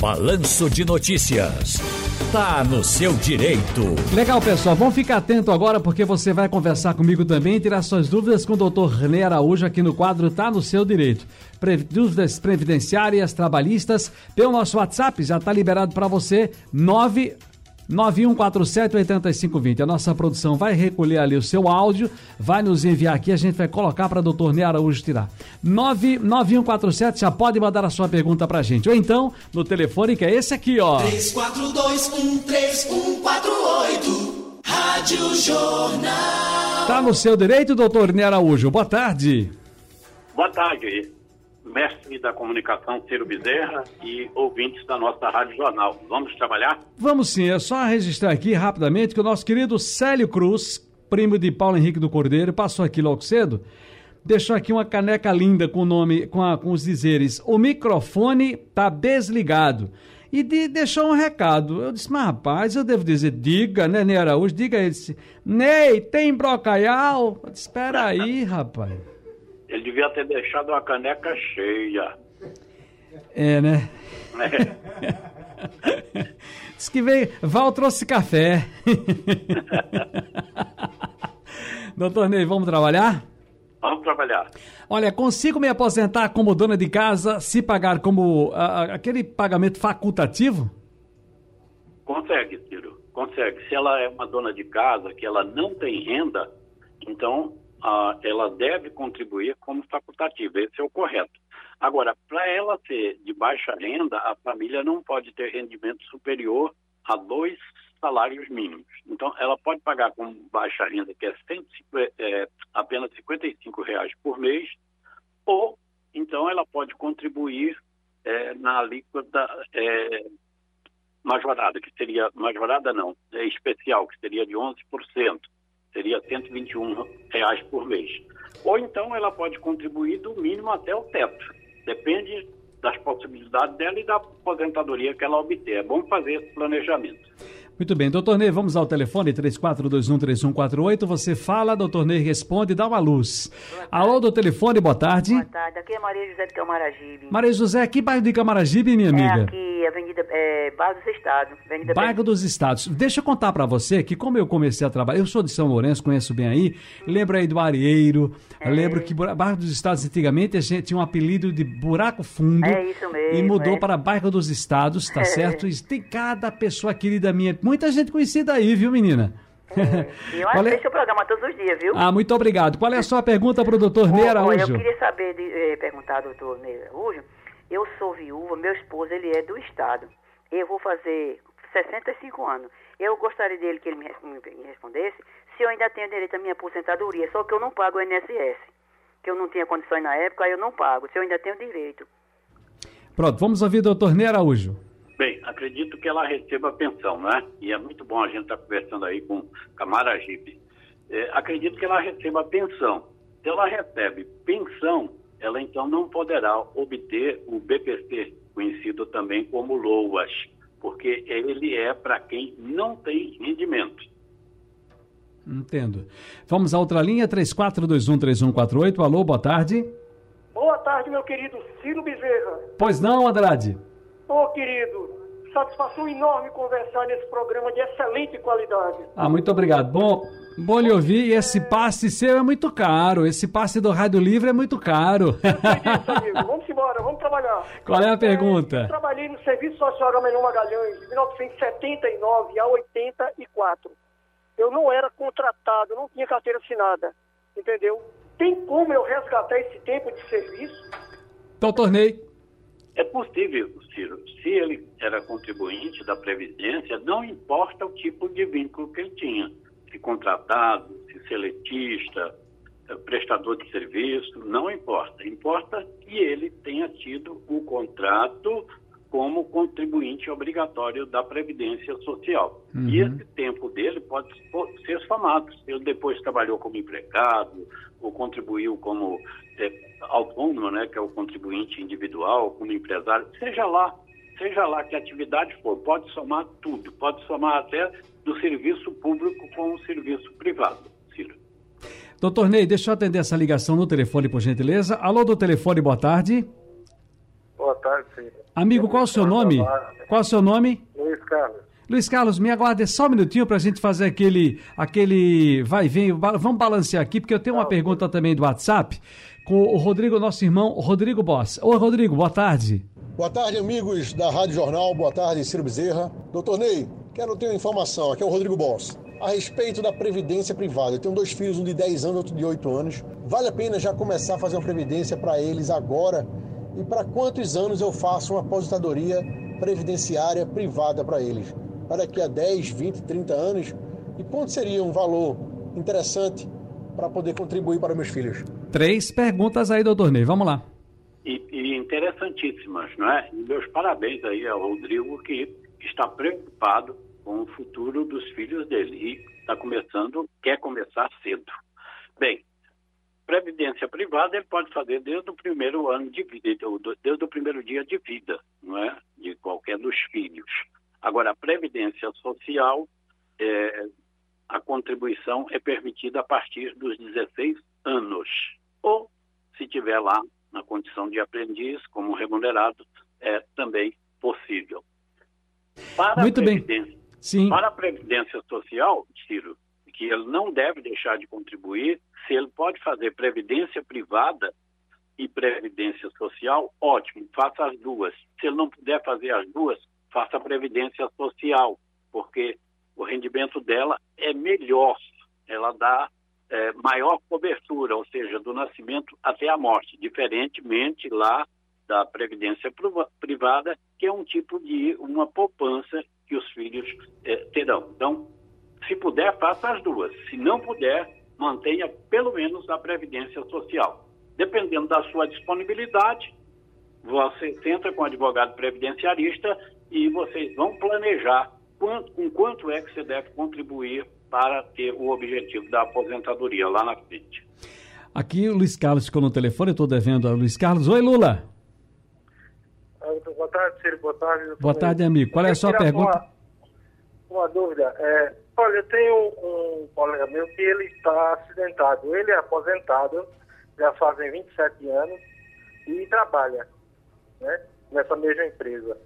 Balanço de Notícias. Tá no seu direito. Legal, pessoal. Vamos ficar atento agora porque você vai conversar comigo também e tirar suas dúvidas com o doutor René Araújo aqui no quadro Tá no seu direito. Dúvidas previdenciárias, trabalhistas, pelo nosso WhatsApp, já está liberado para você, 9 9147-8520. A nossa produção vai recolher ali o seu áudio, vai nos enviar aqui, a gente vai colocar para doutor Ney Araújo tirar. 99147, já pode mandar a sua pergunta para a gente. Ou então, no telefone que é esse aqui, ó. 34213148, Rádio Jornal. Tá no seu direito, doutor Ney Araújo. Boa tarde. Boa tarde mestre da comunicação Ciro Bezerra e ouvintes da nossa Rádio Jornal. Vamos trabalhar? Vamos sim, é só registrar aqui rapidamente que o nosso querido Célio Cruz, primo de Paulo Henrique do Cordeiro, passou aqui logo cedo, deixou aqui uma caneca linda com o nome, com, a, com os dizeres, o microfone tá desligado. E de, deixou um recado. Eu disse, mas rapaz, eu devo dizer, diga, né, Ney Araújo, diga ele. Disse, Ney, tem brocaial? Espera aí, rapaz. Ele devia ter deixado uma caneca cheia. É, né? É. Diz que veio. Val trouxe café. Doutor Ney, vamos trabalhar? Vamos trabalhar. Olha, consigo me aposentar como dona de casa se pagar como a, aquele pagamento facultativo? Consegue, Ciro. Consegue. Se ela é uma dona de casa que ela não tem renda, então ah, ela deve contribuir como facultativa. Esse é o correto. Agora, para ela ser de baixa renda, a família não pode ter rendimento superior a dois salários mínimos. Então, ela pode pagar com baixa renda, que é, 150, é apenas 55 reais por mês, ou então ela pode contribuir é, na alíquota é, majorada, que seria majorada não, é especial, que seria de 11% seria 121 reais por mês. Ou então ela pode contribuir do mínimo até o teto. Depende das possibilidades dela e da aposentadoria que ela obter. É bom fazer esse planejamento. Muito bem, doutor Ney, vamos ao telefone 34213148. Você fala, doutor Ney responde, dá uma luz. Alô do telefone, boa tarde. Boa tarde, aqui é Maria José de Camaragibe. Maria José, que bairro de Camaragibe, minha amiga? É aqui, Avenida é, Bairro dos Estados. Avenida bairro dos Estados. Deixa eu contar para você que como eu comecei a trabalhar, eu sou de São Lourenço, conheço bem aí, lembro aí do Areiro, é. lembro que bairro dos Estados antigamente a gente tinha um apelido de buraco fundo. É isso mesmo. E mudou é. para bairro dos Estados, tá certo? E tem cada pessoa querida minha Muita gente conhecida aí, viu, menina? É, eu assisto é... o programa todos os dias, viu? Ah, muito obrigado. Qual é a sua pergunta para o doutor Ney Araújo? Eu queria saber, de, eh, perguntar ao doutor Ney Araújo. Eu sou viúva, meu esposo ele é do Estado. Eu vou fazer 65 anos. Eu gostaria dele que ele me, me respondesse se eu ainda tenho direito à minha aposentadoria, só que eu não pago o INSS. Que eu não tinha condições na época, aí eu não pago. Se eu ainda tenho direito. Pronto, vamos ouvir o doutor Ney Araújo. Bem, acredito que ela receba pensão, né? E é muito bom a gente estar tá conversando aí com Camaragibe. É, acredito que ela receba pensão. Se ela recebe pensão, ela então não poderá obter o BPC, conhecido também como LOAS, porque ele é para quem não tem rendimento. Entendo. Vamos a outra linha, 34213148. Alô, boa tarde. Boa tarde, meu querido Ciro Bezerra. Pois não, Andrade? Ô, oh, querido, satisfação enorme conversar nesse programa de excelente qualidade. Ah, muito obrigado. Bom, bom lhe ouvir. E esse passe seu é muito caro. Esse passe do Rádio Livre é muito caro. Disso, amigo. Vamos embora, vamos trabalhar. Qual é a pergunta? É, eu trabalhei no Serviço Social Agamenon Magalhães de 1979 a 84. Eu não era contratado, não tinha carteira assinada. Entendeu? Tem como eu resgatar esse tempo de serviço? Então, tornei. É possível, Ciro. Se ele era contribuinte da Previdência, não importa o tipo de vínculo que ele tinha. Se contratado, se seletista, eh, prestador de serviço, não importa. Importa que ele tenha tido o contrato como contribuinte obrigatório da Previdência Social. Uhum. E esse tempo dele pode ser somado. Ele depois trabalhou como empregado, ou contribuiu como é, autônomo, né, que é o contribuinte individual, como empresário, seja lá, seja lá que atividade for, pode somar tudo, pode somar até do serviço público com o serviço privado. Ciro. Doutor Ney, deixa eu atender essa ligação no telefone, por gentileza. Alô, do telefone, boa tarde. Boa tarde, Ciro. Amigo, qual o seu nome? Qual é o seu nome? Luiz Carlos. Luiz Carlos, me aguarde só um minutinho para a gente fazer aquele, aquele vai e vem. ba- Vamos balancear aqui, porque eu tenho uma pergunta também do WhatsApp com o Rodrigo, nosso irmão, Rodrigo Boss. Oi, Rodrigo, boa tarde. Boa tarde, amigos da Rádio Jornal. Boa tarde, Ciro Bezerra. Doutor Ney, quero ter uma informação. Aqui é o Rodrigo Boss. A respeito da previdência privada. Eu tenho dois filhos, um de 10 anos e outro de 8 anos. Vale a pena já começar a fazer uma previdência para eles agora? E para quantos anos eu faço uma aposentadoria previdenciária privada para eles? Para daqui a 10, 20, 30 anos? E quanto seria um valor interessante para poder contribuir para meus filhos? Três perguntas aí, doutor Ney. Vamos lá. e, e interessantíssimas, não é? E meus parabéns aí ao Rodrigo que está preocupado com o futuro dos filhos dele e está começando, quer começar cedo. Bem, previdência privada ele pode fazer desde o primeiro ano de vida, desde o primeiro dia de vida, não é? De qualquer dos filhos. Agora, a previdência social, é, a contribuição é permitida a partir dos 16 anos. Ou, se tiver lá na condição de aprendiz, como remunerado, é também possível. Para Muito bem. Sim. para a Previdência Social, Ciro, que ele não deve deixar de contribuir, se ele pode fazer Previdência Privada e Previdência Social, ótimo, faça as duas. Se ele não puder fazer as duas, faça a Previdência Social, porque o rendimento dela é melhor, ela dá é, maior cobertura, ou seja, do nascimento até a morte, diferentemente lá da previdência priva- privada, que é um tipo de uma poupança que os filhos eh, terão. Então, se puder, faça as duas. Se não puder, mantenha pelo menos a previdência social. Dependendo da sua disponibilidade, você senta com o advogado previdenciarista e vocês vão planejar quanto, com quanto é que você deve contribuir para ter o objetivo da aposentadoria lá na frente. Aqui o Luiz Carlos ficou no telefone, eu estou devendo ao Luiz Carlos. Oi, Lula. Ah, Boa tarde, Ciro. Boa tarde. Boa tarde, amigo. Qual é a sua pergunta? Uma, uma dúvida. É, olha, eu tenho um colega meu que ele está acidentado. Ele é aposentado, já fazem 27 anos, e trabalha né, nessa mesma empresa.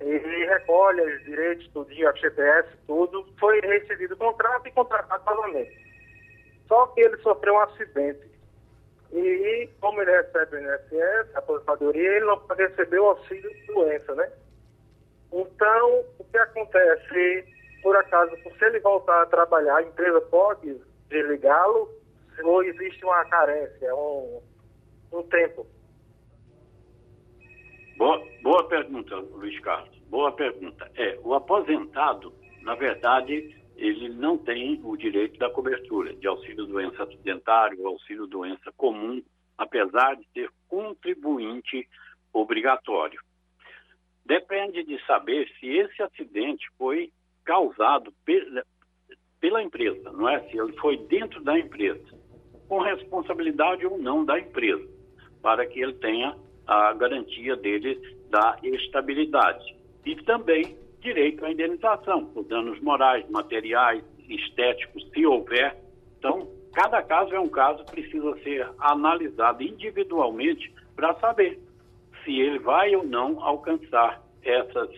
Ele recolhe os direitos, tudinho, a FGTS, tudo. Foi recebido o contrato e contratado novamente. Só que ele sofreu um acidente. E como ele recebe o INSS, a aposentadoria, ele não o auxílio doença, né? Então, o que acontece, por acaso, se ele voltar a trabalhar, a empresa pode desligá-lo ou existe uma carência, um, um tempo? Boa, boa pergunta, Luiz Carlos. Boa pergunta. É, o aposentado, na verdade, ele não tem o direito da cobertura de auxílio doença acidentário, auxílio doença comum, apesar de ser contribuinte obrigatório. Depende de saber se esse acidente foi causado pela, empresa, não é? Se ele foi dentro da empresa, com responsabilidade ou não da empresa, para que ele tenha a garantia dele da estabilidade. E também direito à indenização por danos morais, materiais, estéticos, se houver. Então, cada caso é um caso, precisa ser analisado individualmente para saber se ele vai ou não alcançar essas,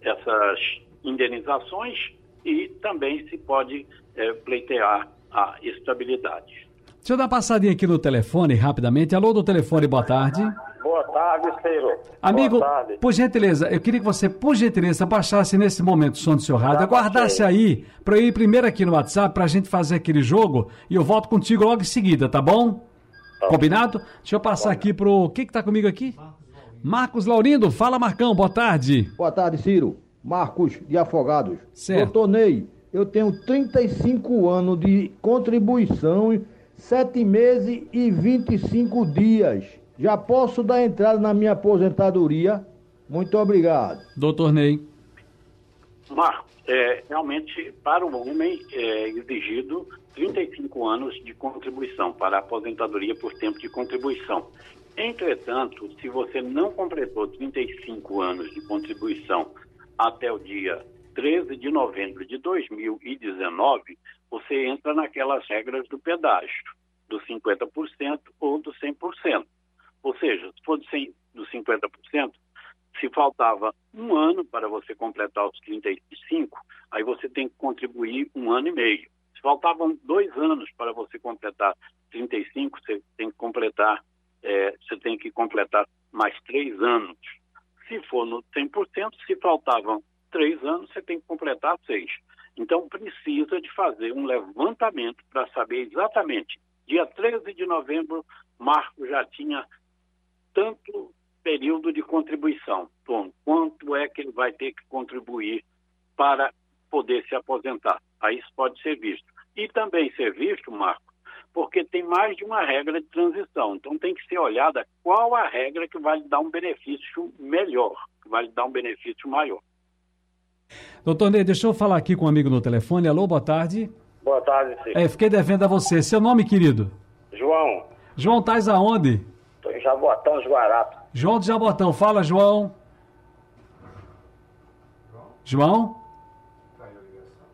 essas indenizações e também se pode eh, pleitear a estabilidade. Deixa eu dar uma passadinha aqui no telefone rapidamente. Alô do telefone, boa tarde. Boa tarde, Ciro. Amigo, Boa tarde. por gentileza, eu queria que você, por gentileza, baixasse nesse momento o som do seu rádio, aguardasse aí para eu ir primeiro aqui no WhatsApp para a gente fazer aquele jogo e eu volto contigo logo em seguida, tá bom? Combinado? Deixa eu passar aqui pro. Quem que tá comigo aqui? Marcos Laurindo, fala Marcão, boa tarde. Boa tarde, Ciro. Marcos, de Afogados. Certo. Doutor Ney, eu tenho 35 anos de contribuição, 7 meses e 25 dias. Já posso dar entrada na minha aposentadoria? Muito obrigado. Doutor Ney. Marcos, é, realmente, para o homem é exigido 35 anos de contribuição para a aposentadoria por tempo de contribuição. Entretanto, se você não completou 35 anos de contribuição até o dia 13 de novembro de 2019, você entra naquelas regras do pedágio, do 50% ou do 100%. Ou seja, se for do 100 do 50%, Se faltava um ano para você completar os 35, aí você tem que contribuir um ano e meio. Se faltavam dois anos para você completar 35, você tem que completar, é, você tem que completar mais três anos. Se for no 100%, se faltavam três anos, você tem que completar seis. Então, precisa de fazer um levantamento para saber exatamente. Dia 13 de novembro, Marco já tinha tanto período de contribuição. Bom, quanto é que ele vai ter que contribuir para poder se aposentar? Aí isso pode ser visto. E também ser visto, Marco, porque tem mais de uma regra de transição. Então tem que ser olhada qual a regra que vai lhe dar um benefício melhor, que vai lhe dar um benefício maior. Doutor Ney, deixa eu falar aqui com um amigo no telefone. Alô, boa tarde. Boa tarde, Ciro. É, fiquei devendo a você. Seu nome, querido? João, João Tais aonde? tô em Jabotão, os Guarapos. João de Jabotão. Fala, João. João?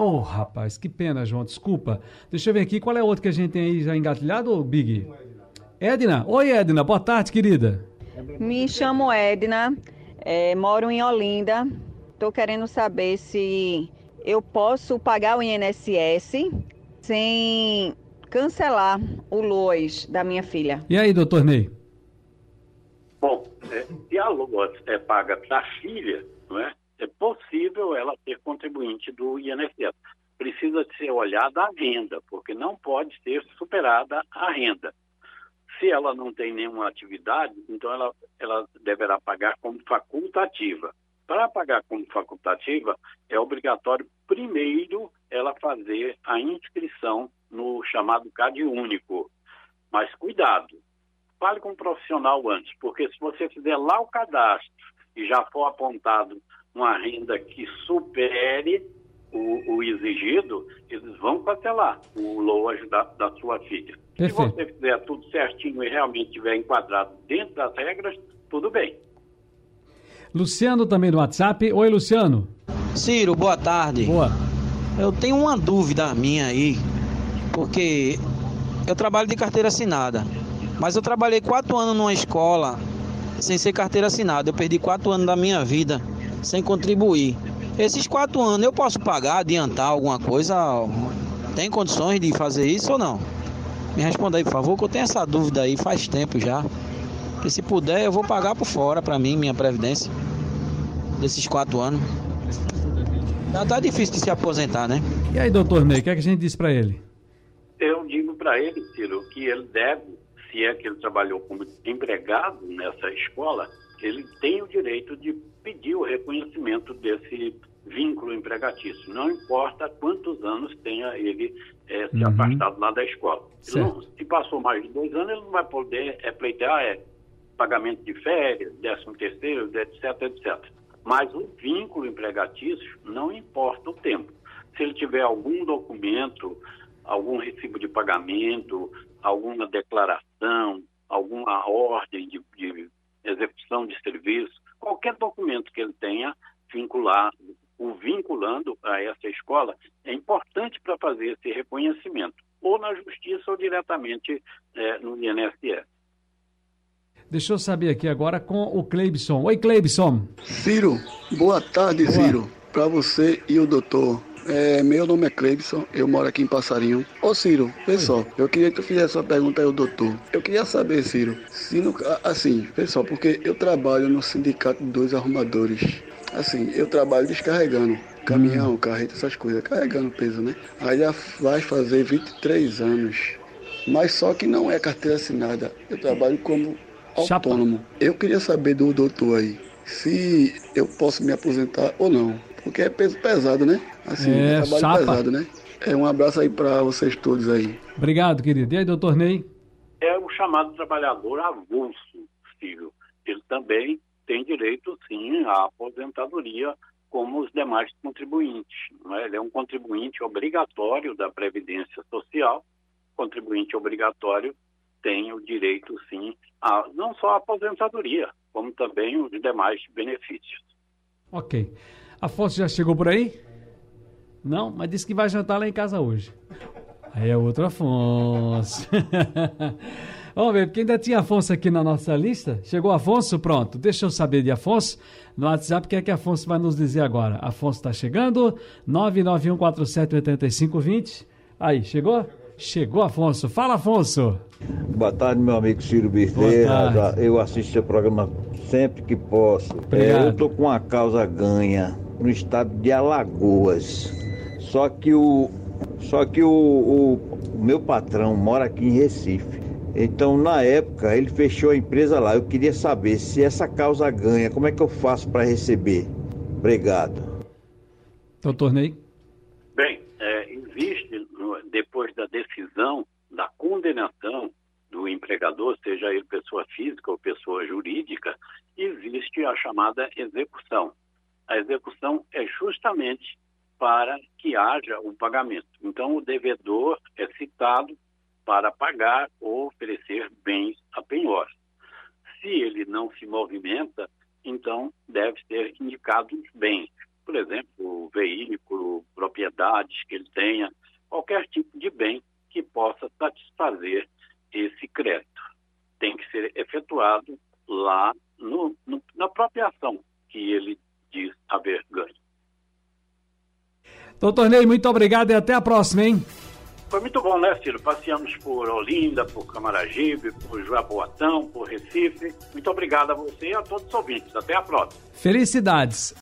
Ô, rapaz, que pena, João. Desculpa. Deixa eu ver aqui. Qual é o outro que a gente tem aí já engatilhado, Big? Edna. Oi, Edna. Boa tarde, querida. Me chamo Edna, eh, moro em Olinda. Estou querendo saber se eu posso pagar o INSS sem cancelar o LOAS da minha filha. E aí, doutor Ney? Bom, é, se a LOAS é paga para a filha, não é? É possível ela ser contribuinte do INSS. Precisa ser olhada a renda, porque não pode ser superada a renda. Se ela não tem nenhuma atividade, então ela, ela deverá pagar como facultativa. Para pagar como facultativa, é obrigatório primeiro ela fazer a inscrição no chamado CAD único. Mas cuidado, fale com um profissional antes, porque se você fizer lá o cadastro e já for apontado uma renda que supere o, o exigido, eles vão cancelar o LOAS da, da sua filha. Se Perfeito. você fizer tudo certinho e realmente estiver enquadrado dentro das regras, tudo bem. Luciano também no WhatsApp. Oi, Luciano. Ciro, boa tarde. Boa. Eu tenho uma dúvida minha aí, porque eu trabalho de carteira assinada, mas eu trabalhei quatro anos numa escola sem ser carteira assinada. Eu perdi quatro anos da minha vida sem contribuir. Esses quatro anos eu posso pagar, adiantar alguma coisa? Tem condições de fazer isso ou não? Me responda aí, por favor, que eu tenho essa dúvida aí faz tempo já. E se puder, eu vou pagar por fora para mim, minha previdência, desses quatro anos. Tá, tá difícil de se aposentar, né? E aí, doutor Ney, o que, é que a gente disse pra ele? Eu digo para ele, Ciro, que ele deve, se é que ele trabalhou como empregado nessa escola, ele tem o direito de pedir o reconhecimento desse vínculo empregatício. Não importa quantos anos tenha ele eh, se Uhum. afastado lá da escola. Não- se passou mais de dois anos, ele não vai poder é, pleitear é, pagamento de férias, décimo terceiro, etc, etc. Mas o vínculo empregatício não importa o tempo. Se ele tiver algum documento, algum recibo de pagamento, alguma declaração, alguma ordem de, de execução de serviço, qualquer documento que ele tenha vincular, o vinculando a essa escola, é importante para fazer esse reconhecimento, ou na justiça ou diretamente eh, no INSS. Deixa eu saber aqui agora com o Cleibson. Oi, Cleibson. Ciro, boa tarde, Boa. Ciro. Para você e o doutor. É, meu nome é Cleibson, eu moro aqui em Passarinho. Ô Ciro, pessoal, eu queria que tu fizesse uma pergunta aí ao doutor. Eu queria saber, Ciro, se no, assim, pessoal, porque eu trabalho no sindicato dos arrumadores. Assim, eu trabalho descarregando caminhão, carreta, essas coisas, carregando peso, né? Aí já vai fazer 23 anos. Mas só que não é carteira assinada. Eu trabalho como Chapa. autônomo. Eu queria saber do doutor aí se eu posso me aposentar ou não. Porque é peso pesado, né? Assim, É, é trabalho chapa. pesado, né? É um abraço aí pra vocês todos aí. Obrigado, querido. E aí, doutor Ney? é o chamado trabalhador avulso, filho. Ele também tem direito, sim, à aposentadoria como os demais contribuintes. não é? Ele é um contribuinte obrigatório da Previdência Social. Contribuinte obrigatório tem o direito, sim, a não só a aposentadoria, como também os demais benefícios. Ok. Afonso já chegou por aí? Não, mas disse que vai jantar lá em casa hoje. Aí é outro Afonso. Vamos ver, porque ainda tinha Afonso aqui na nossa lista. Chegou Afonso? Pronto. Deixa eu saber de Afonso. No WhatsApp, o que é que Afonso vai nos dizer agora? Afonso está chegando. 991478520. Aí, chegou? Chegou, Afonso. Fala, Afonso. Boa tarde, meu amigo Ciro Bezerra. Eu assisto seu programa sempre que posso. É, eu tô com uma causa ganha no estado de Alagoas. Só que o só que o, o, o meu patrão mora aqui em Recife. Então, na época, ele fechou a empresa lá. Eu queria saber se essa causa ganha, como é que eu faço para receber? Obrigado. Doutor Ney? Bem, é, existe, no- depois da condenação do empregador, seja ele pessoa física ou pessoa jurídica, existe a chamada execução. A execução é justamente para que haja o pagamento. Então, o devedor é citado para pagar ou oferecer bens a penhor. Se ele não se movimenta, então deve ser indicado os bens. Por exemplo, o veículo, propriedades que ele tenha, qualquer tipo de bem que possa satisfazer esse crédito. Tem que ser efetuado lá no- no- na própria ação que ele diz haver ganho. Doutor Ney, muito obrigado e até a próxima, hein? Foi muito bom, né, Ciro? Passeamos por Olinda, por Camaragibe, por Jaboatão, por Recife. Muito obrigado a você e a todos os ouvintes. Até a próxima. Felicidades.